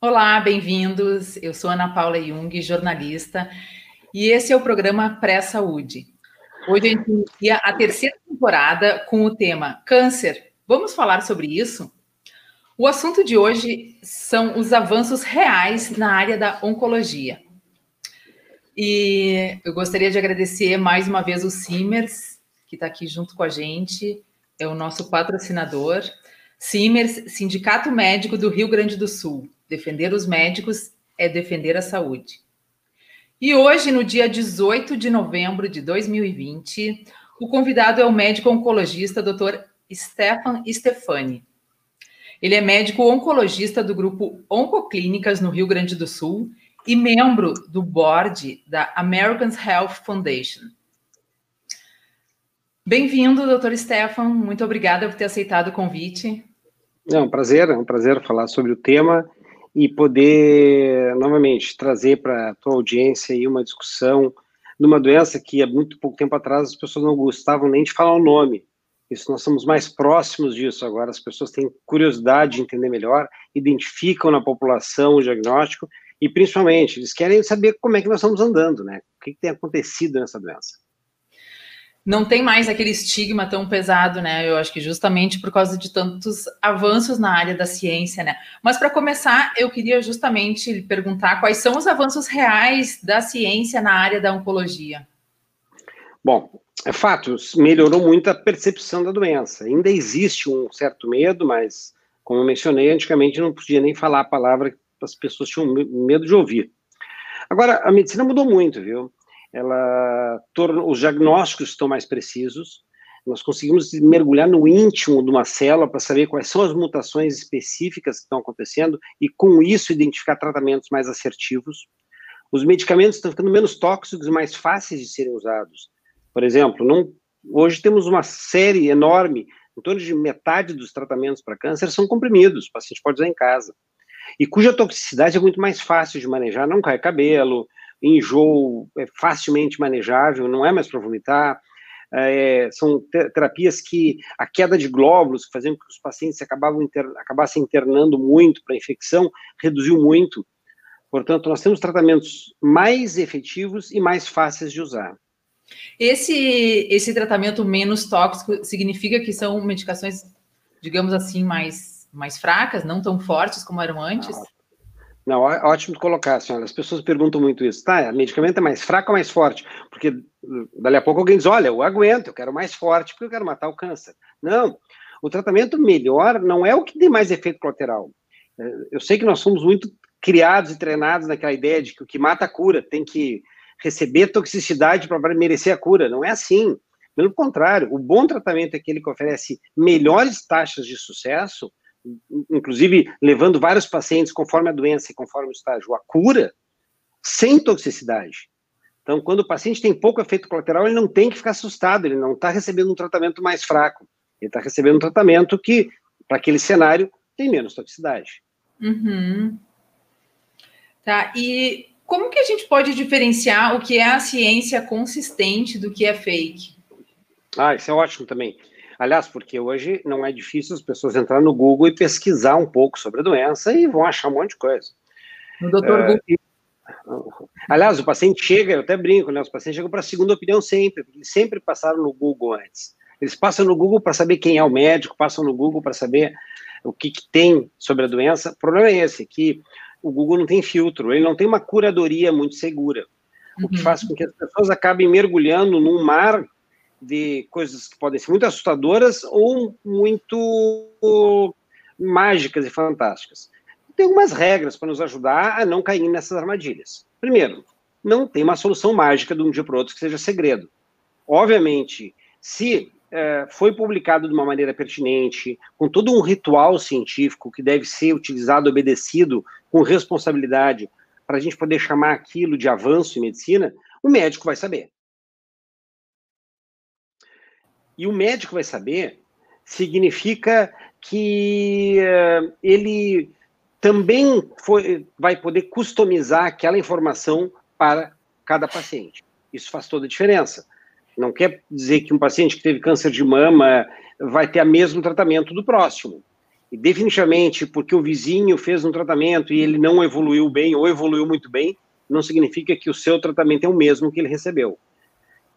Olá, bem-vindos. Eu sou Ana Paula Jung, jornalista, e esse é o programa Pré-Saúde. Hoje a gente inicia a terceira temporada com o tema Câncer. Vamos falar sobre isso? O assunto de hoje são os avanços reais na área da oncologia. E eu gostaria de agradecer mais uma vez o Simers, que está aqui junto com a gente, é o nosso patrocinador. Simers, Sindicato Médico do Rio Grande do Sul. Defender os médicos é defender a saúde. E hoje, no dia 18 de novembro de 2020, o convidado é o médico oncologista Dr. Stefan Stefani. Ele é médico oncologista do grupo Oncoclínicas no Rio Grande do Sul e membro do board da American Health Foundation. Bem-vindo, doutor Stefan. Muito obrigada por ter aceitado o convite. É um prazer, é um prazer falar sobre o tema e poder, novamente, trazer para a tua audiência aí uma discussão de uma doença que há muito pouco tempo atrás as pessoas não gostavam nem de falar o nome. Isso nós somos mais próximos disso agora, as pessoas têm curiosidade de entender melhor, identificam na população o diagnóstico e, principalmente, eles querem saber como é que nós estamos andando, né? O que, que tem acontecido nessa doença não tem mais aquele estigma tão pesado, né? Eu acho que justamente por causa de tantos avanços na área da ciência, né? Mas para começar, eu queria justamente perguntar quais são os avanços reais da ciência na área da oncologia. Bom, é fato, melhorou muito a percepção da doença. Ainda existe um certo medo, mas, como eu mencionei, antigamente não podia nem falar a palavra que as pessoas tinham medo de ouvir. Agora, a medicina mudou muito, viu? Ela torna os diagnósticos estão mais precisos. Nós conseguimos mergulhar no íntimo de uma célula para saber quais são as mutações específicas que estão acontecendo e, com isso, identificar tratamentos mais assertivos. Os medicamentos estão ficando menos tóxicos e mais fáceis de serem usados. Por exemplo, não, hoje temos uma série enorme, em torno de metade dos tratamentos para câncer são comprimidos, o paciente pode usar em casa. E cuja toxicidade é muito mais fácil de manejar, não cai cabelo, enjoo é facilmente manejável, não é mais para vomitar. É, são terapias que a queda de glóbulos, que faziam com que os pacientes acabavam inter, acabassem internando muito para a infecção, reduziu muito. Portanto, nós temos tratamentos mais efetivos e mais fáceis de usar. Esse, esse tratamento menos tóxico significa que são medicações, digamos assim, mais, mais fracas, não tão fortes como eram antes? Ah, não, ótimo colocar, senhora. As pessoas perguntam muito isso. Tá, medicamento é mais fraco ou mais forte? Porque dali a pouco alguém diz: olha, eu aguento, eu quero mais forte porque eu quero matar o câncer. Não. O tratamento melhor não é o que tem mais efeito colateral. É, eu sei que nós somos muito criados e treinados naquela ideia de que o que mata a cura tem que receber toxicidade para merecer a cura. Não é assim. Pelo contrário, o bom tratamento é aquele que oferece melhores taxas de sucesso inclusive levando vários pacientes, conforme a doença e conforme o estágio, a cura, sem toxicidade. Então, quando o paciente tem pouco efeito colateral, ele não tem que ficar assustado, ele não está recebendo um tratamento mais fraco, ele está recebendo um tratamento que, para aquele cenário, tem menos toxicidade. Uhum. Tá, e como que a gente pode diferenciar o que é a ciência consistente do que é fake? Ah, isso é ótimo também. Aliás, porque hoje não é difícil as pessoas entrar no Google e pesquisar um pouco sobre a doença e vão achar um monte de coisa. No doutor uh, Google. Aliás, o paciente chega, eu até brinco, né? Os pacientes chegam para a segunda opinião sempre, porque eles sempre passaram no Google antes. Eles passam no Google para saber quem é o médico, passam no Google para saber o que, que, tem sobre a doença. O problema é esse, que o Google não tem filtro, ele não tem uma curadoria muito segura, uhum. o que uhum. faz com que as pessoas acabem mergulhando num mar de coisas que podem ser muito assustadoras ou muito mágicas e fantásticas. Tem algumas regras para nos ajudar a não cair nessas armadilhas. Primeiro, não tem uma solução mágica de um dia para o outro que seja segredo. Obviamente, se é, foi publicado de uma maneira pertinente, com todo um ritual científico que deve ser utilizado, obedecido com responsabilidade, para a gente poder chamar aquilo de avanço em medicina, o médico vai saber. E o médico vai saber, significa que uh, ele também foi, vai poder customizar aquela informação para cada paciente. Isso faz toda a diferença. Não quer dizer que um paciente que teve câncer de mama vai ter o mesmo tratamento do próximo. E definitivamente, porque o vizinho fez um tratamento e ele não evoluiu bem ou evoluiu muito bem, não significa que o seu tratamento é o mesmo que ele recebeu.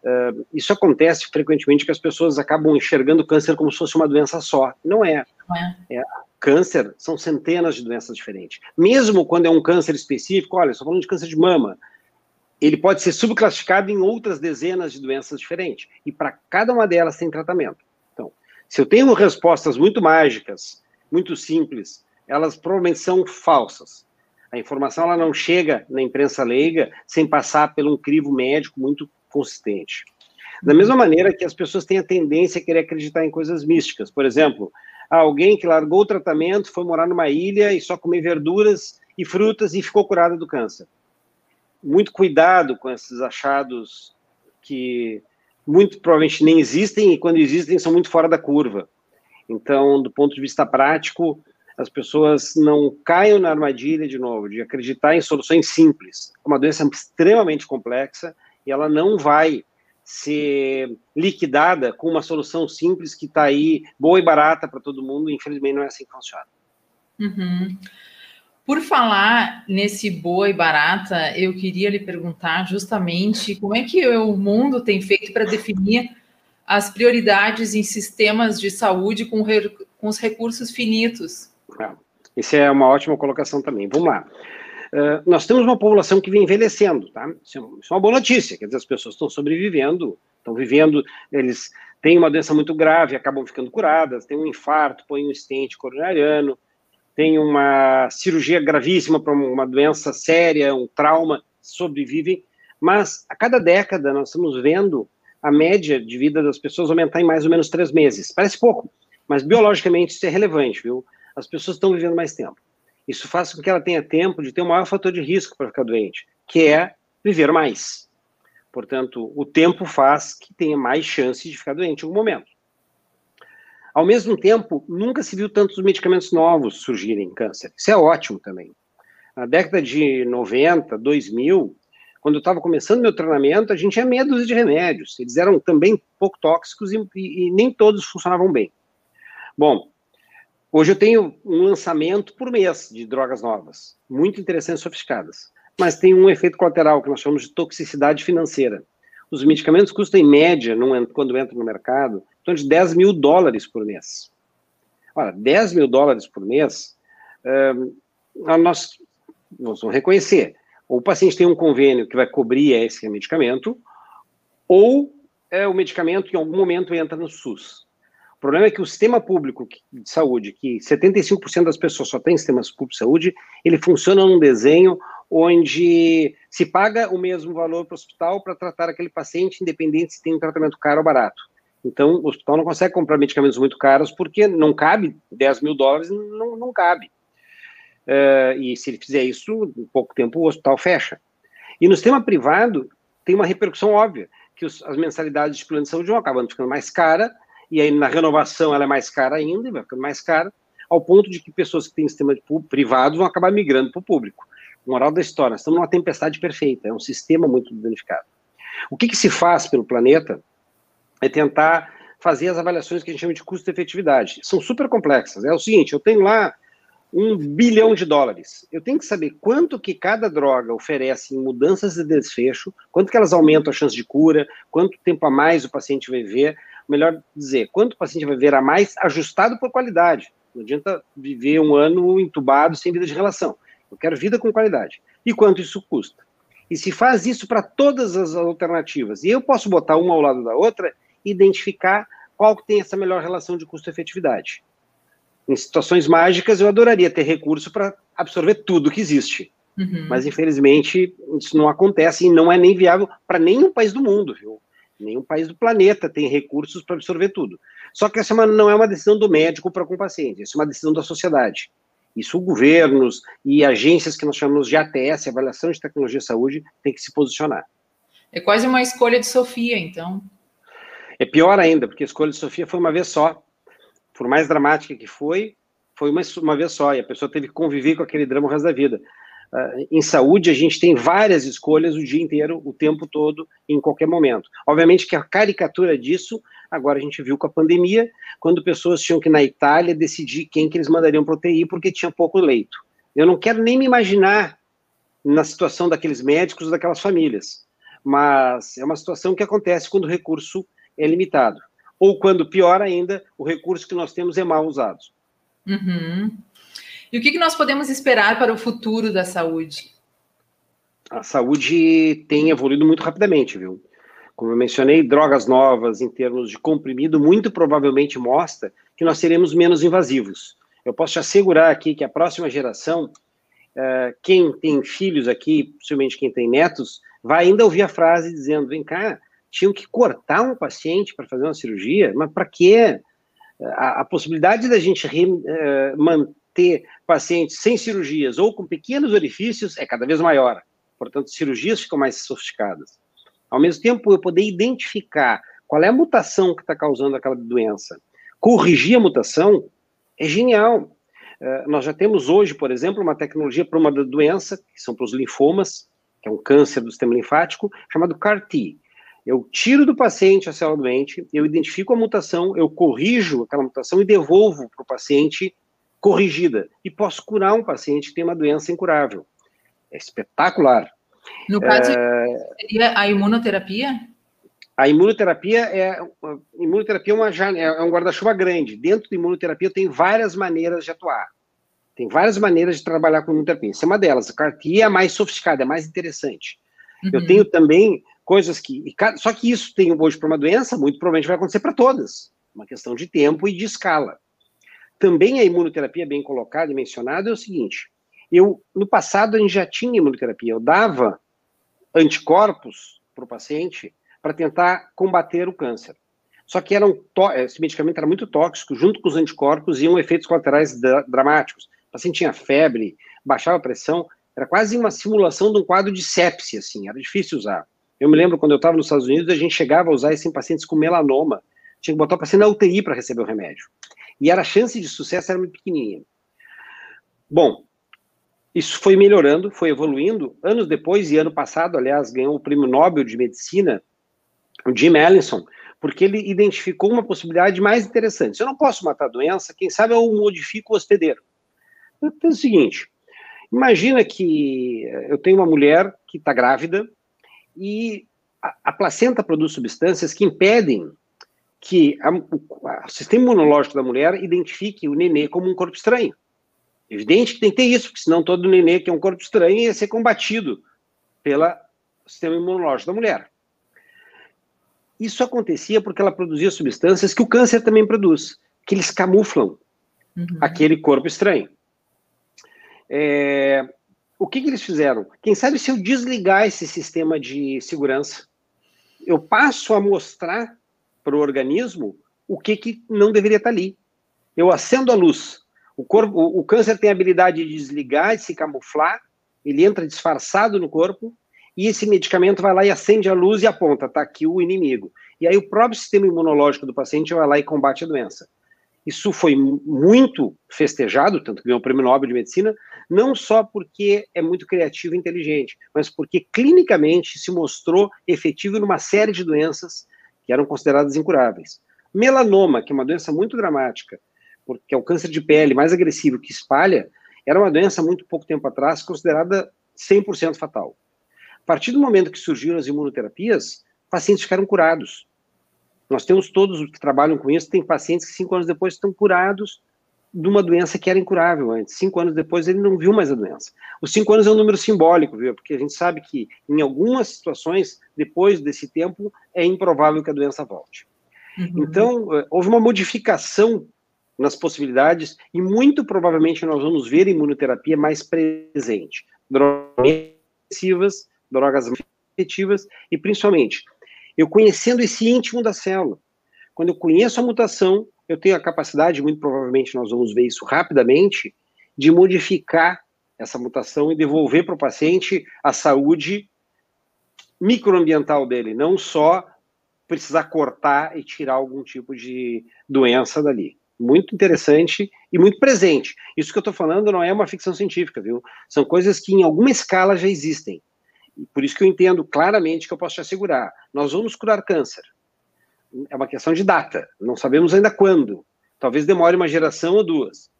Uh, isso acontece frequentemente que as pessoas acabam enxergando o câncer como se fosse uma doença só. Não é. Não é. é. Câncer são centenas de doenças diferentes. Mesmo quando é um câncer específico, olha, estou falando de câncer de mama, ele pode ser subclassificado em outras dezenas de doenças diferentes. E para cada uma delas tem tratamento. Então, se eu tenho respostas muito mágicas, muito simples, elas provavelmente são falsas. A informação ela não chega na imprensa leiga sem passar por um crivo médico muito consistente. Da mesma maneira que as pessoas têm a tendência a querer acreditar em coisas místicas. Por exemplo, alguém que largou o tratamento, foi morar numa ilha e só comer verduras e frutas e ficou curado do câncer. Muito cuidado com esses achados que muito provavelmente nem existem e quando existem são muito fora da curva. Então, do ponto de vista prático, as pessoas não caiam na armadilha de novo de acreditar em soluções simples. É uma doença extremamente complexa e ela não vai ser liquidada com uma solução simples que está aí, boa e barata para todo mundo. Infelizmente, não é assim que funciona. Uhum. Por falar nesse boa e barata, eu queria lhe perguntar justamente como é que o mundo tem feito para definir as prioridades em sistemas de saúde com, com os recursos finitos. É, isso é uma ótima colocação também. Vamos lá. Uh, nós temos uma população que vem envelhecendo, tá? Isso é, isso é uma boa notícia, quer dizer, as pessoas estão sobrevivendo, estão vivendo, eles têm uma doença muito grave, acabam ficando curadas, têm um infarto, põem um estente coronariano, tem uma cirurgia gravíssima para uma doença séria, um trauma, sobrevivem, mas a cada década nós estamos vendo a média de vida das pessoas aumentar em mais ou menos três meses. Parece pouco, mas biologicamente isso é relevante, viu? As pessoas estão vivendo mais tempo. Isso faz com que ela tenha tempo de ter o maior fator de risco para ficar doente, que é viver mais. Portanto, o tempo faz que tenha mais chance de ficar doente em algum momento. Ao mesmo tempo, nunca se viu tantos medicamentos novos surgirem em câncer. Isso é ótimo também. Na década de 90, 2000, quando eu estava começando meu treinamento, a gente tinha medo de remédios. Eles eram também pouco tóxicos e, e, e nem todos funcionavam bem. Bom, Hoje eu tenho um lançamento por mês de drogas novas, muito interessantes e sofisticadas, mas tem um efeito colateral que nós chamamos de toxicidade financeira. Os medicamentos custam, em média, quando entram no mercado, então de 10 mil dólares por mês. Ora, 10 mil dólares por mês, uh, nós vamos reconhecer. Ou o paciente tem um convênio que vai cobrir esse medicamento, ou é, o medicamento em algum momento entra no SUS. O problema é que o sistema público de saúde, que 75% das pessoas só têm sistemas públicos de saúde, ele funciona num desenho onde se paga o mesmo valor para o hospital para tratar aquele paciente, independente se tem um tratamento caro ou barato. Então, o hospital não consegue comprar medicamentos muito caros porque não cabe 10 mil dólares, não, não cabe. Uh, e se ele fizer isso, em pouco tempo o hospital fecha. E no sistema privado, tem uma repercussão óbvia, que os, as mensalidades de plano de saúde vão acabando ficando mais caras, e aí na renovação ela é mais cara ainda, vai ficando mais cara, ao ponto de que pessoas que têm sistema privado vão acabar migrando para o público. Moral da história, estamos numa tempestade perfeita, é um sistema muito danificado. O que, que se faz pelo planeta é tentar fazer as avaliações que a gente chama de custo-efetividade. São super complexas. É o seguinte, eu tenho lá um bilhão de dólares. Eu tenho que saber quanto que cada droga oferece em mudanças de desfecho, quanto que elas aumentam a chance de cura, quanto tempo a mais o paciente vai ver, melhor dizer, quanto o paciente vai viver a mais ajustado por qualidade. Não adianta viver um ano entubado sem vida de relação. Eu quero vida com qualidade. E quanto isso custa? E se faz isso para todas as alternativas, e eu posso botar uma ao lado da outra e identificar qual que tem essa melhor relação de custo-efetividade. Em situações mágicas, eu adoraria ter recurso para absorver tudo que existe. Uhum. Mas, infelizmente, isso não acontece e não é nem viável para nenhum país do mundo, viu? Nenhum país do planeta tem recursos para absorver tudo. Só que essa não é uma decisão do médico para com o paciente, isso é uma decisão da sociedade. Isso governos e agências que nós chamamos de ATS, Avaliação de Tecnologia de Saúde, tem que se posicionar. É quase uma escolha de Sofia, então. É pior ainda, porque a escolha de Sofia foi uma vez só. Por mais dramática que foi, foi uma, uma vez só, e a pessoa teve que conviver com aquele drama o resto da vida. Uh, em saúde, a gente tem várias escolhas o dia inteiro, o tempo todo, em qualquer momento. Obviamente que a caricatura disso, agora a gente viu com a pandemia, quando pessoas tinham que, na Itália, decidir quem que eles mandariam para UTI porque tinha pouco leito. Eu não quero nem me imaginar na situação daqueles médicos, daquelas famílias, mas é uma situação que acontece quando o recurso é limitado. Ou quando, pior ainda, o recurso que nós temos é mal usado. Uhum. E o que, que nós podemos esperar para o futuro da saúde? A saúde tem evoluído muito rapidamente, viu? Como eu mencionei, drogas novas em termos de comprimido muito provavelmente mostra que nós seremos menos invasivos. Eu posso te assegurar aqui que a próxima geração, uh, quem tem filhos aqui, possivelmente quem tem netos, vai ainda ouvir a frase dizendo: vem cá, tinham que cortar um paciente para fazer uma cirurgia, mas para quê? A, a, possibilidade da gente re, uh, manter ter pacientes sem cirurgias ou com pequenos orifícios é cada vez maior. Portanto, cirurgias ficam mais sofisticadas. Ao mesmo tempo, eu poder identificar qual é a mutação que está causando aquela doença, corrigir a mutação, é genial. Uh, nós já temos hoje, por exemplo, uma tecnologia para uma doença, que são para os linfomas, que é um câncer do sistema linfático, chamado CAR-T. Eu tiro do paciente a célula doente, eu identifico a mutação, eu corrijo aquela mutação e devolvo para o paciente corrigida e posso curar um paciente que tem uma doença incurável. É espetacular. No caso, é... seria a imunoterapia? A imunoterapia é, a imunoterapia é, uma, é um guarda-chuva grande. Dentro da imunoterapia tem várias maneiras de atuar. Tem várias maneiras de trabalhar com imunoterapia. Essa é uma delas. A CAR-T é a mais sofisticada, é mais interessante. Uhum. Eu tenho também coisas que. Só que isso tem hoje para uma doença, muito provavelmente vai acontecer para todas. Uma questão de tempo e de escala também a imunoterapia bem colocada e mencionada é o seguinte: eu no passado a gente já tinha imunoterapia, eu dava anticorpos para o paciente para tentar combater o câncer. Só que eram esse medicamento era muito tóxico, junto com os anticorpos iam efeitos colaterais dramáticos. O paciente tinha febre, baixava a pressão, era quase uma simulação de um quadro de sepsia, assim, era difícil usar. Eu me lembro quando eu estava nos Estados Unidos, a gente chegava a usar isso em pacientes com melanoma. Tinha que botar o paciente na UTI para receber o remédio e era a chance de sucesso era muito pequenininha. Bom, isso foi melhorando, foi evoluindo. Anos depois, e ano passado, aliás, ganhou o prêmio Nobel de Medicina, o Jim Allison, porque ele identificou uma possibilidade mais interessante. Se eu não posso matar a doença, quem sabe eu modifico o hospedeiro. Eu penso o seguinte: imagina que eu tenho uma mulher que está grávida e a, a placenta produz substâncias que impedem que a, o, sistema imunológico da mulher identifique o nenê como um corpo estranho. Evidente que tem que ter isso, porque senão todo nenê que é um corpo estranho ia ser combatido pelo sistema imunológico da mulher. Isso acontecia porque ela produzia substâncias que o câncer também produz, que eles camuflam uhum. aquele corpo estranho. É, o que, que eles fizeram? Quem sabe se eu desligar esse sistema de segurança, eu passo a mostrar para o organismo o que, que não deveria estar ali. Eu acendo a luz. O, corpo, o, o câncer tem a habilidade de desligar, de se camuflar, ele entra disfarçado no corpo, e esse medicamento vai lá e acende a luz e aponta, está aqui o inimigo. E aí o próprio sistema imunológico do paciente vai lá e combate a doença. Isso foi muito festejado, tanto que ganhou o Prêmio Nobel de Medicina, não só porque é muito criativo e inteligente, mas porque clinicamente se mostrou efetivo numa série de doenças que eram consideradas incuráveis. Melanoma, que é uma doença muito dramática, porque é o câncer de pele mais agressivo que espalha, era uma doença muito pouco tempo atrás considerada 100% fatal. A partir do momento que surgiram as imunoterapias, pacientes ficaram curados. Nós temos todos que trabalham com isso, tem pacientes que cinco anos depois estão curados de uma doença que era incurável antes. Cinco anos depois ele não viu mais a doença. Os cinco anos é um número simbólico, viu? Porque a gente sabe que em algumas situações, depois desse tempo, é improvável que a doença volte. Uhum. Então, eh, houve uma modificação nas possibilidades e muito provavelmente nós vamos ver imunoterapia mais presente. Drogas agressivas, drogas efetivas e principalmente eu conhecendo esse íntimo da célula. Quando eu conheço a mutação, eu tenho a capacidade, muito provavelmente nós vamos ver isso rapidamente, de modificar essa mutação e devolver para o paciente a saúde microambiental dele, não só precisar cortar e tirar algum tipo de doença dali. muito interessante e muito presente. Isso que eu estou falando não é uma ficção científica, viu? São coisas que em alguma escala já existem. Por isso que eu entendo claramente que eu posso te assegurar. Nós vamos curar câncer. É uma questão de data. Não sabemos ainda quando. Talvez demore uma geração ou duas.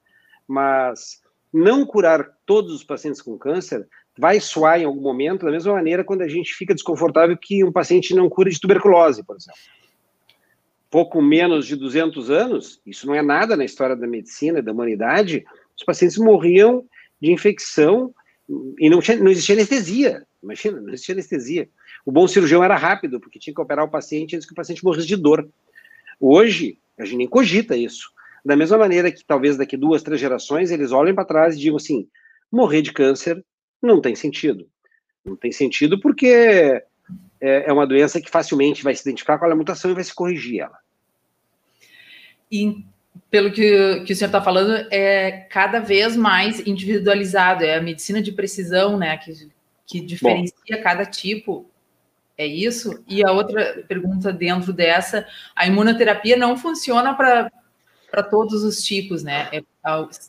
Mas não curar todos os pacientes com câncer vai soar em algum momento, da mesma maneira quando a gente fica desconfortável que um paciente não cura de tuberculose, por exemplo. Pouco menos de 200 anos, isso não é nada na história da medicina, da humanidade, os pacientes morriam de infecção e não, tinha, não existia anestesia. Imagina, não existia anestesia. O bom cirurgião era rápido, porque tinha que operar o paciente antes que o paciente morresse de dor. Hoje, a gente nem cogita isso. Da mesma maneira que talvez daqui duas, três gerações eles olhem para trás e digam assim: morrer de câncer não tem sentido. Não tem sentido porque é, é uma doença que facilmente vai se identificar é a mutação e vai se corrigir ela. E pelo que, que o senhor está falando, é cada vez mais individualizado, é a medicina de precisão, né, que, que diferencia Bom. cada tipo. É isso? E a outra pergunta dentro dessa, a imunoterapia não funciona para todos os tipos, né? É,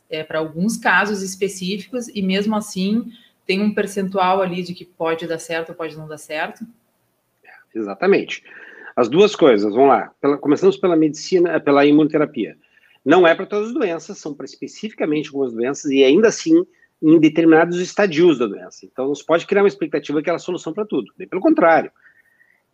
é para alguns casos específicos e mesmo assim tem um percentual ali de que pode dar certo ou pode não dar certo? Exatamente. As duas coisas, vamos lá. Pela, começamos pela medicina, pela imunoterapia. Não é para todas as doenças, são para especificamente algumas doenças e ainda assim em determinados estadios da doença. Então, não se pode criar uma expectativa que ela é a solução para tudo. Bem pelo contrário.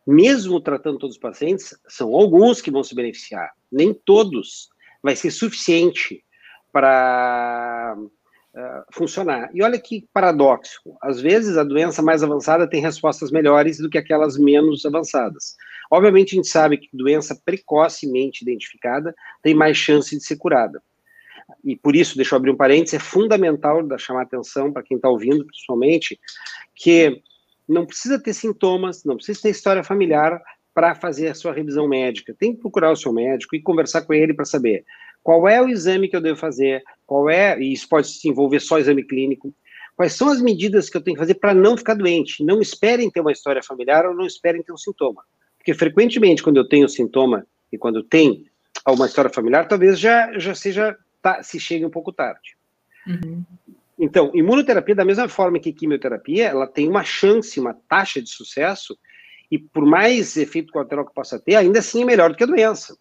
Mesmo tratando todos os pacientes, são alguns que vão se beneficiar. Nem todos vai ser suficiente para uh, funcionar. E olha que paradoxo. Às vezes, a doença mais avançada tem respostas melhores do que aquelas menos avançadas. Obviamente, a gente sabe que doença precocemente identificada tem mais chance de ser curada. E por isso, deixa eu abrir um parênteses, é fundamental da chamar atenção para quem está ouvindo, principalmente, que não precisa ter sintomas, não precisa ter história familiar para fazer a sua revisão médica. Tem que procurar o seu médico e conversar com ele para saber qual é o exame que eu devo fazer, qual é, e isso pode se envolver só exame clínico, quais são as medidas que eu tenho que fazer para não ficar doente. Não esperem ter uma história familiar ou não esperem ter um sintoma. Porque frequentemente, quando eu tenho sintoma e quando tem uma história familiar, talvez já, já seja, tá, se chegue um pouco tarde. Uhum. Então, imunoterapia, da mesma forma que quimioterapia, ela tem uma chance, uma taxa de sucesso, e por mais efeito colateral que possa ter, ainda assim é melhor do que a doença.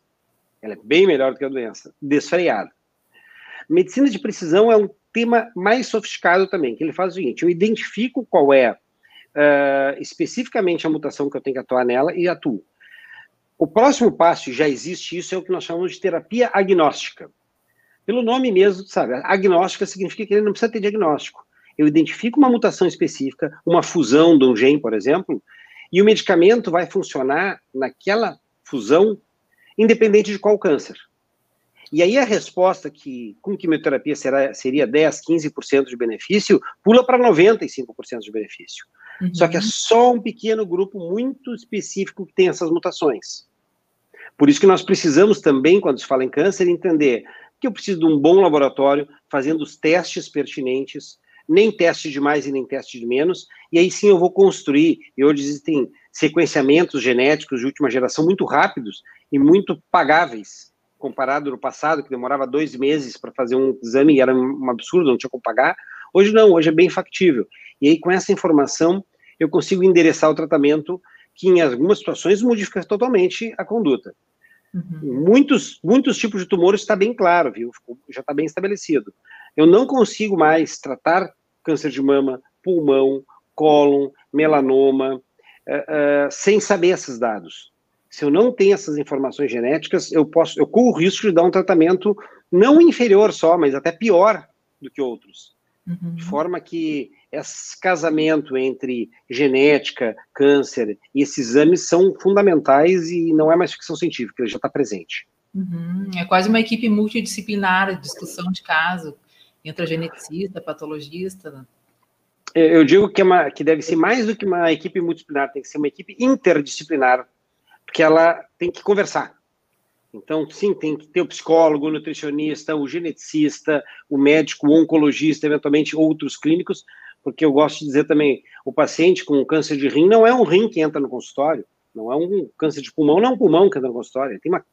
Ela é bem melhor do que a doença, desfreada. Medicina de precisão é um tema mais sofisticado também, que ele faz o seguinte: eu identifico qual é uh, especificamente a mutação que eu tenho que atuar nela e atuo. O próximo passo, já existe isso, é o que nós chamamos de terapia agnóstica. Pelo nome mesmo, sabe? Agnóstica significa que ele não precisa ter diagnóstico. Eu identifico uma mutação específica, uma fusão de um gene, por exemplo, e o medicamento vai funcionar naquela fusão, independente de qual câncer. E aí a resposta que com quimioterapia será, seria 10, 15% de benefício, pula para 95% de benefício. Uhum. Só que é só um pequeno grupo muito específico que tem essas mutações. Por isso que nós precisamos também, quando se fala em câncer, entender que eu preciso de um bom laboratório, fazendo os testes pertinentes, nem teste de mais e nem teste de menos, e aí sim eu vou construir, e hoje existem sequenciamentos genéticos de última geração muito rápidos e muito pagáveis, comparado no passado, que demorava dois meses para fazer um exame e era um absurdo, não tinha como pagar. Hoje não, hoje é bem factível. E aí, com essa informação, eu consigo endereçar o tratamento que, em algumas situações, modifica totalmente a conduta. Uhum. Muitos, muitos tipos de tumores está bem claro, viu? Já está bem estabelecido. Eu não consigo mais tratar câncer de mama, pulmão, cólon, melanoma, uh, uh, sem saber esses dados. Se eu não tenho essas informações genéticas, eu posso, eu corro o risco de dar um tratamento não inferior só, mas até pior do que outros. Uhum. De forma que esse casamento entre genética, câncer e esses exames são fundamentais e não é mais ficção científica, ele já está presente. Uhum. É quase uma equipe multidisciplinar, discussão de caso, entre geneticista, patologista. Eu digo que, é uma, que deve ser mais do que uma equipe multidisciplinar, tem que ser uma equipe interdisciplinar porque ela tem que conversar. Então, sim, tem que ter o psicólogo, o nutricionista, o geneticista, o médico, o oncologista, eventualmente outros clínicos, porque eu gosto de dizer também, o paciente com câncer de rim não é um rim que entra no consultório, não é um câncer de pulmão, não é um pulmão que entra no consultório, tem uma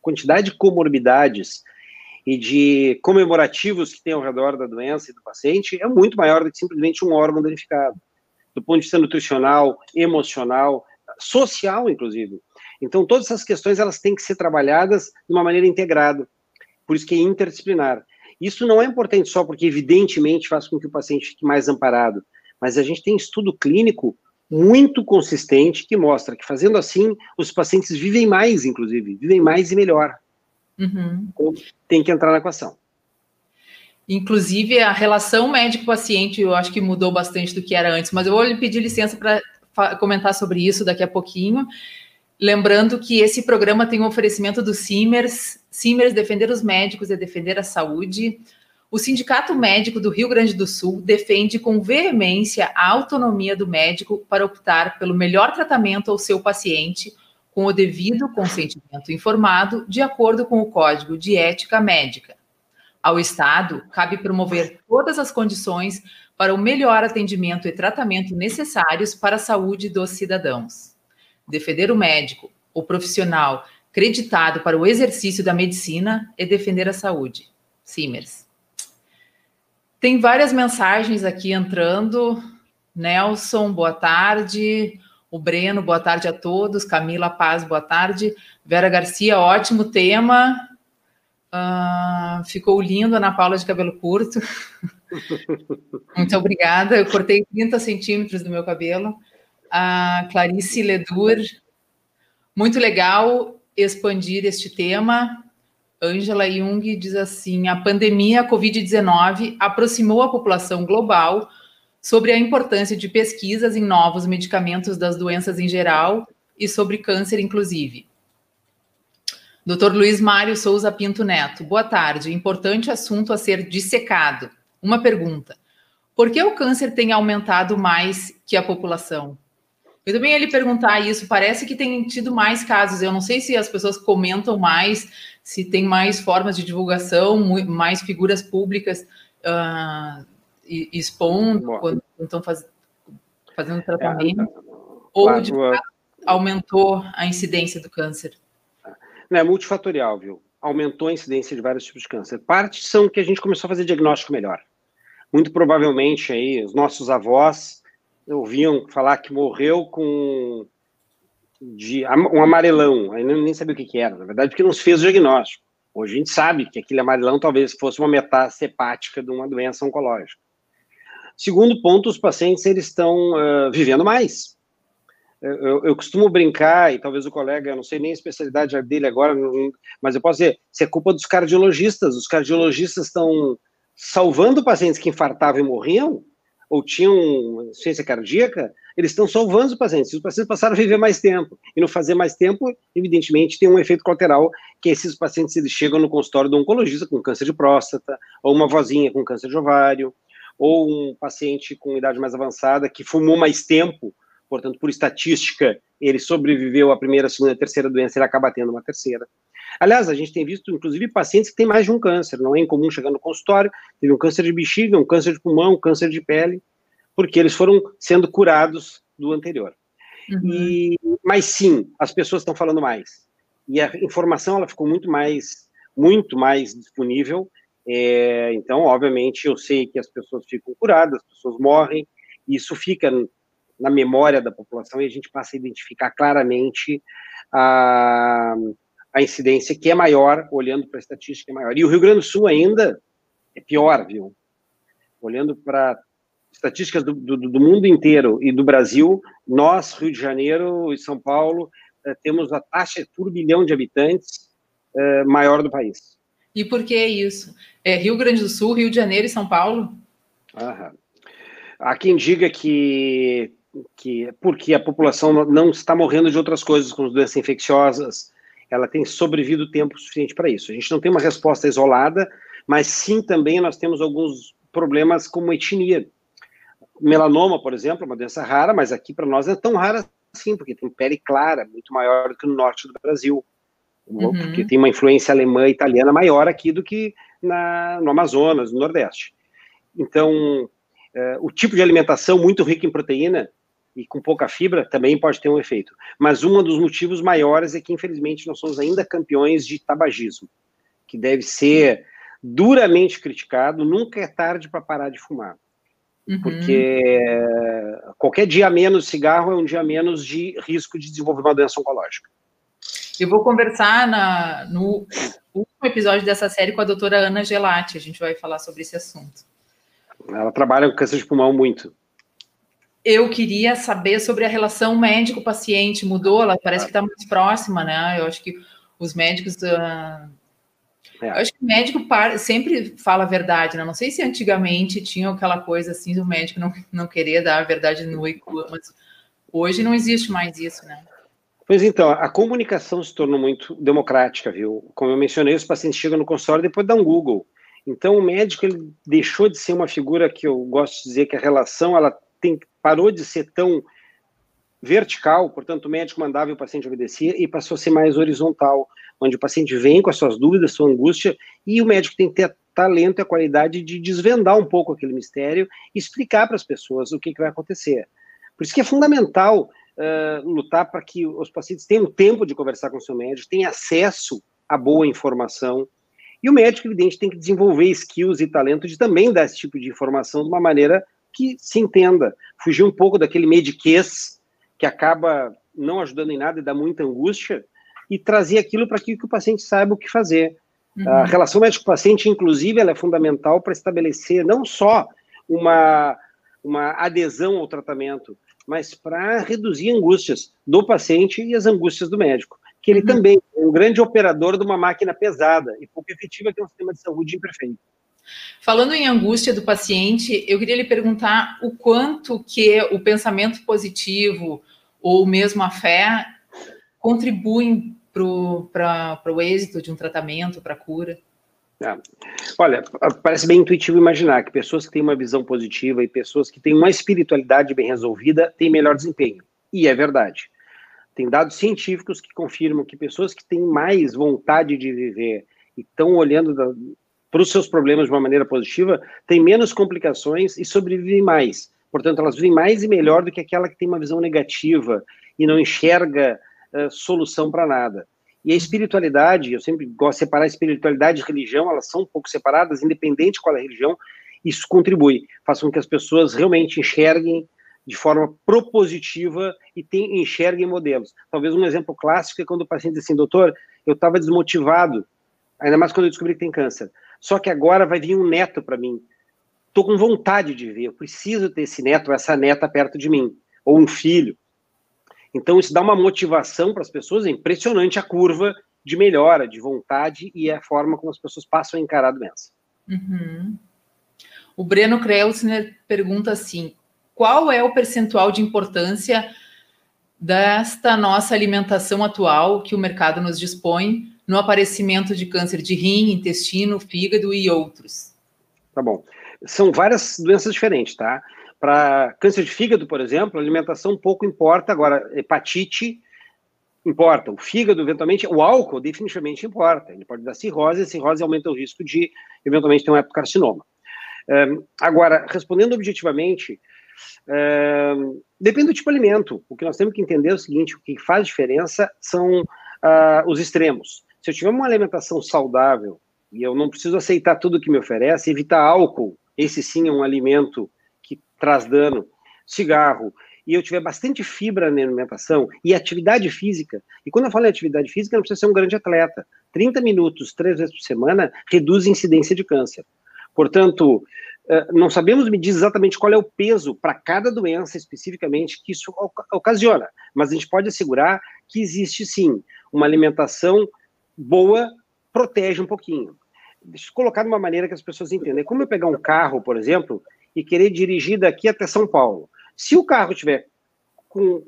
quantidade de comorbidades e de comemorativos que tem ao redor da doença e do paciente é muito maior do que simplesmente um órgão danificado, do ponto de vista nutricional, emocional, social, inclusive. Então, todas essas questões elas têm que ser trabalhadas de uma maneira integrada, por isso que é interdisciplinar. Isso não é importante só porque, evidentemente, faz com que o paciente fique mais amparado, mas a gente tem estudo clínico muito consistente que mostra que, fazendo assim, os pacientes vivem mais, inclusive, vivem mais e melhor. Uhum. Então, tem que entrar na equação. Inclusive, a relação médico-paciente, eu acho que mudou bastante do que era antes, mas eu vou lhe pedir licença para comentar sobre isso daqui a pouquinho. Lembrando que esse programa tem um oferecimento do Simers. Simers defender os médicos é defender a saúde. O Sindicato Médico do Rio Grande do Sul defende com veemência a autonomia do médico para optar pelo melhor tratamento ao seu paciente, com o devido consentimento informado, de acordo com o Código de Ética Médica. Ao Estado, cabe promover todas as condições para o melhor atendimento e tratamento necessários para a saúde dos cidadãos defender o médico, o profissional creditado para o exercício da medicina e defender a saúde. Simers. Tem várias mensagens aqui entrando. Nelson, boa tarde. O Breno, boa tarde a todos. Camila Paz, boa tarde. Vera Garcia, ótimo tema. Uh, ficou lindo, Ana Paula de cabelo curto. Muito obrigada. Eu cortei 30 centímetros do meu cabelo a Clarice Ledur. Muito legal expandir este tema. Angela Jung diz assim: a pandemia Covid-19 aproximou a população global sobre a importância de pesquisas em novos medicamentos das doenças em geral e sobre câncer, inclusive. Dr. Luiz Mário Souza Pinto Neto, boa tarde. Importante assunto a ser dissecado. Uma pergunta: por que o câncer tem aumentado mais que a população? Eu também ia lhe perguntar isso. Parece que tem tido mais casos. Eu não sei se as pessoas comentam mais, se tem mais formas de divulgação, mais figuras públicas uh, expondo Bom. quando estão faz, fazendo tratamento, é, ou claro, de fato, aumentou a incidência do câncer. É multifatorial, viu? Aumentou a incidência de vários tipos de câncer. Parte são que a gente começou a fazer diagnóstico melhor. Muito provavelmente aí os nossos avós ouviam falar que morreu com de um amarelão, aí nem sabia o que, que era, na verdade, porque não se fez o diagnóstico. Hoje a gente sabe que aquele amarelão talvez fosse uma metástase hepática de uma doença oncológica. Segundo ponto, os pacientes eles estão uh, vivendo mais. Eu, eu, costumo brincar, e talvez o colega, eu não sei nem a especialidade dele agora, mas eu posso dizer, se é culpa dos cardiologistas. Os cardiologistas estão salvando pacientes que infartavam e morriam, ou tinham insuficiência cardíaca, eles estão salvando os pacientes. Os pacientes passaram a viver mais tempo. E não fazer mais tempo, evidentemente, tem um efeito colateral, que esses pacientes eles chegam no consultório do oncologista com câncer de próstata, ou uma vozinha com câncer de ovário, ou um paciente com idade mais avançada que fumou mais tempo, portanto, por estatística, ele sobreviveu à primeira, segunda, terceira doença, ele acaba tendo uma terceira. Aliás, a gente tem visto, inclusive, pacientes que têm mais de um câncer. Não é incomum chegar no consultório, teve um câncer de bexiga, um câncer de pulmão, um câncer de pele, porque eles foram sendo curados do anterior. Uhum. E, mas sim, as pessoas estão falando mais. E a informação ela ficou muito mais, muito mais disponível. É, então, obviamente, eu sei que as pessoas ficam curadas, as pessoas morrem, e isso fica na memória da população e a gente passa a identificar claramente a, a incidência que é maior, olhando para a estatística é maior. E o Rio Grande do Sul ainda é pior, viu? Olhando para estatísticas do, do, do, mundo inteiro e do Brasil, nós, Rio de Janeiro e São Paulo, eh, temos a taxa por bilhão de habitantes eh, maior do país. E por que isso? É Rio Grande do Sul, Rio de Janeiro e São Paulo? Aham. Há quem diga que, que porque a população não está morrendo de outras coisas, como doenças infecciosas, ela tem sobrevivido tempo suficiente para isso. A gente não tem uma resposta isolada, mas sim também nós temos alguns problemas como etnia. Melanoma, por exemplo, é uma doença rara, mas aqui para nós é tão rara assim, porque tem pele clara, muito maior do que no norte do Brasil. Uhum. Porque tem uma influência alemã e italiana maior aqui do que na, no Amazonas, no Nordeste. Então, é, o tipo de alimentação muito rica em proteína e com pouca fibra também pode ter um efeito. Mas um dos motivos maiores é que, infelizmente, nós somos ainda campeões de tabagismo, que deve ser duramente criticado, nunca é tarde para parar de fumar. Uhum. Porque qualquer dia menos cigarro é um dia menos de risco de desenvolver uma doença oncológica. Eu vou conversar na, no último episódio dessa série com a doutora Ana Gelati. A gente vai falar sobre esse assunto. Ela trabalha com câncer de pulmão muito. Eu queria saber sobre a relação médico-paciente. Mudou? Ela parece que está mais próxima, né? Eu acho que os médicos. Uh... Eu acho que o médico sempre fala a verdade, né? Não sei se antigamente tinha aquela coisa assim, o médico não, não querer dar a verdade no e mas hoje não existe mais isso, né? Pois então, a comunicação se tornou muito democrática, viu? Como eu mencionei, os pacientes chegam no consultório e depois dão um Google. Então, o médico ele deixou de ser uma figura que eu gosto de dizer que a relação ela tem, parou de ser tão vertical, portanto, o médico mandava e o paciente obedecia, e passou a ser mais horizontal, onde o paciente vem com as suas dúvidas, sua angústia, e o médico tem que ter talento e a qualidade de desvendar um pouco aquele mistério e explicar para as pessoas o que, que vai acontecer. Por isso que é fundamental uh, lutar para que os pacientes tenham tempo de conversar com o seu médico, tenham acesso a boa informação. E o médico, evidente, tem que desenvolver skills e talento de também dar esse tipo de informação de uma maneira que se entenda. Fugir um pouco daquele mediquês que acaba não ajudando em nada e dá muita angústia, e trazer aquilo para que, que o paciente saiba o que fazer. Uhum. A relação médico-paciente, inclusive, ela é fundamental para estabelecer não só uma, uma adesão ao tratamento, mas para reduzir angústias do paciente e as angústias do médico, que ele uhum. também é um grande operador de uma máquina pesada e pouco efetiva que é um sistema de saúde imperfeito. Falando em angústia do paciente, eu queria lhe perguntar o quanto que o pensamento positivo ou mesmo a fé contribuem para o êxito de um tratamento, para a cura. É. Olha, parece bem intuitivo imaginar que pessoas que têm uma visão positiva e pessoas que têm uma espiritualidade bem resolvida têm melhor desempenho. E é verdade. Tem dados científicos que confirmam que pessoas que têm mais vontade de viver e estão olhando para os seus problemas de uma maneira positiva têm menos complicações e sobrevivem mais. Portanto, elas vivem mais e melhor do que aquela que tem uma visão negativa e não enxerga uh, solução para nada. E a espiritualidade, eu sempre gosto de separar espiritualidade e religião, elas são um pouco separadas, independente de qual é a religião, isso contribui, faz com que as pessoas realmente enxerguem de forma propositiva e tem, enxerguem modelos. Talvez um exemplo clássico é quando o paciente diz assim, doutor, eu estava desmotivado, ainda mais quando eu descobri que tem câncer, só que agora vai vir um neto para mim, estou com vontade de ver, eu preciso ter esse neto, essa neta perto de mim, ou um filho. Então, isso dá uma motivação para as pessoas, é impressionante a curva de melhora, de vontade e a forma como as pessoas passam a encarar a doença. Uhum. O Breno Kreuzner pergunta assim: qual é o percentual de importância desta nossa alimentação atual que o mercado nos dispõe no aparecimento de câncer de rim, intestino, fígado e outros? Tá bom. São várias doenças diferentes, tá? Para câncer de fígado, por exemplo, a alimentação pouco importa. Agora, hepatite importa. O fígado, eventualmente, o álcool definitivamente importa. Ele pode dar cirrose, e cirrose aumenta o risco de, eventualmente, ter um epicarcinoma. Um, agora, respondendo objetivamente, depende do tipo de alimento. O que nós temos que entender é o seguinte: o que faz diferença são uh, os extremos. Se eu tiver uma alimentação saudável e eu não preciso aceitar tudo que me oferece, evitar álcool, esse sim é um alimento traz dano, cigarro, e eu tiver bastante fibra na alimentação e atividade física, e quando eu falo em atividade física, não precisa ser um grande atleta. 30 minutos, três vezes por semana, reduz a incidência de câncer. Portanto, eh, não sabemos medir exatamente qual é o peso para cada doença especificamente que isso ocasiona, mas a gente pode assegurar que existe sim uma alimentação boa, protege um pouquinho. Deixa eu colocar de uma maneira que as pessoas entendam. É como eu pegar um carro, por exemplo, e querer dirigir daqui até São Paulo. Se o carro tiver com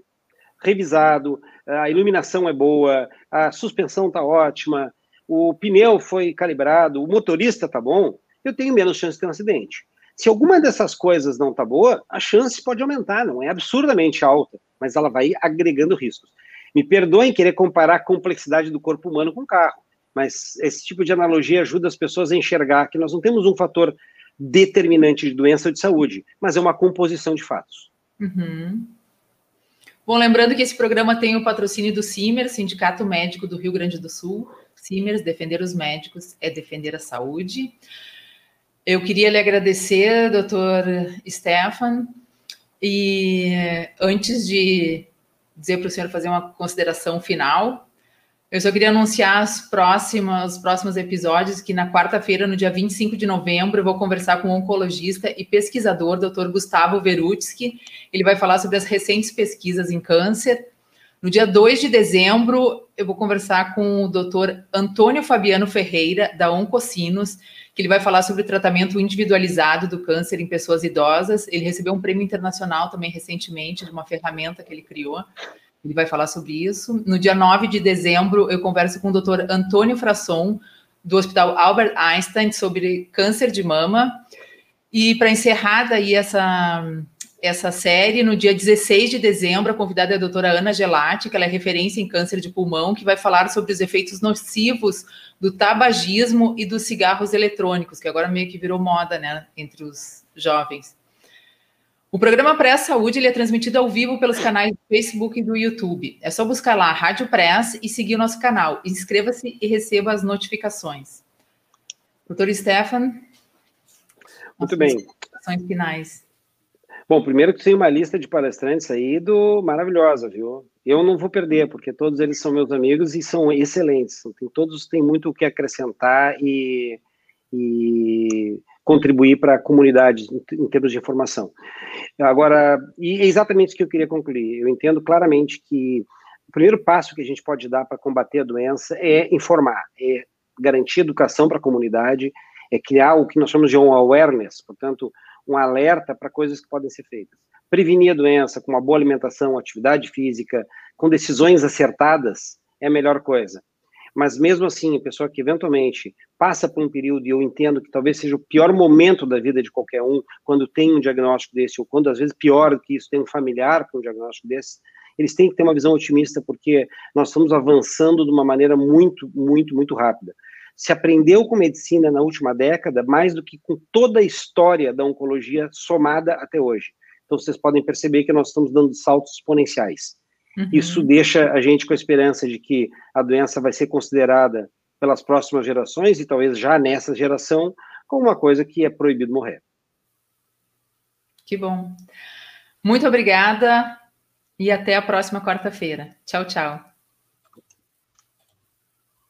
revisado, a iluminação é boa, a suspensão está ótima, o pneu foi calibrado, o motorista está bom, eu tenho menos chance de ter um acidente. Se alguma dessas coisas não está boa, a chance pode aumentar, não é absurdamente alta, mas ela vai agregando riscos. Me perdoem querer comparar a complexidade do corpo humano com o carro, mas esse tipo de analogia ajuda as pessoas a enxergar que nós não temos um fator determinante de doença ou de saúde, mas é uma composição de fatos. Uhum. Bom, lembrando que esse programa tem o patrocínio do CIMER, Sindicato Médico do Rio Grande do Sul. Simers, defender os médicos é defender a saúde. Eu queria lhe agradecer, doutor Stefan, e antes de dizer para o senhor fazer uma consideração final, eu só queria anunciar as próximas, os próximos episódios, que na quarta-feira, no dia 25 de novembro, eu vou conversar com o oncologista e pesquisador, Dr. Gustavo Verutsky. Ele vai falar sobre as recentes pesquisas em câncer. No dia 2 de dezembro, eu vou conversar com o Dr. Antônio Fabiano Ferreira, da Oncocinos, que ele vai falar sobre o tratamento individualizado do câncer em pessoas idosas. Ele recebeu um prêmio internacional também recentemente de uma ferramenta que ele criou. Ele vai falar sobre isso. No dia 9 de dezembro, eu converso com o Dr. Antônio Frasson, do Hospital Albert Einstein, sobre câncer de mama. E para encerrar daí essa, essa série, no dia 16 de dezembro, a convidada é a doutora Ana Gelati, que ela é referência em câncer de pulmão, que vai falar sobre os efeitos nocivos do tabagismo e dos cigarros eletrônicos, que agora meio que virou moda, né, entre os jovens. O programa Press Saúde é transmitido ao vivo pelos canais do Facebook e do YouTube. É só buscar lá Rádio Press e seguir o nosso canal. Inscreva-se e receba as notificações. Doutor Stefan. Muito bem. Finais. Bom, primeiro que tem uma lista de palestrantes aí do maravilhosa, viu? Eu não vou perder, porque todos eles são meus amigos e são excelentes. Tem, todos têm muito o que acrescentar e, e contribuir para a comunidade em, em, termos de informação. Agora, e é exatamente isso que eu queria concluir. Eu entendo claramente que o primeiro passo que a gente pode dar para combater a doença é informar, é garantir educação para a comunidade, é criar o que nós chamamos de um awareness, portanto, um alerta para coisas que podem ser feitas. Prevenir a doença com uma boa alimentação, atividade física, com decisões acertadas, é a melhor coisa. Mas mesmo assim, a pessoa que eventualmente passa por um período, e eu entendo que talvez seja o pior momento da vida de qualquer um, quando tem um diagnóstico desse, ou quando às vezes pior que isso, tem um familiar com um diagnóstico desse, eles têm que ter uma visão otimista, porque nós estamos avançando de uma maneira muito, muito, muito rápida. Se aprendeu com medicina na última década, mais do que com toda a história da oncologia somada até hoje. Então, vocês podem perceber que nós estamos dando saltos exponenciais. Uhum. Isso deixa a gente com a esperança de que a doença vai ser considerada pelas próximas gerações e talvez já nessa geração como uma coisa que é proibido morrer. Que bom. Muito obrigada e até a próxima quarta-feira. Tchau, tchau.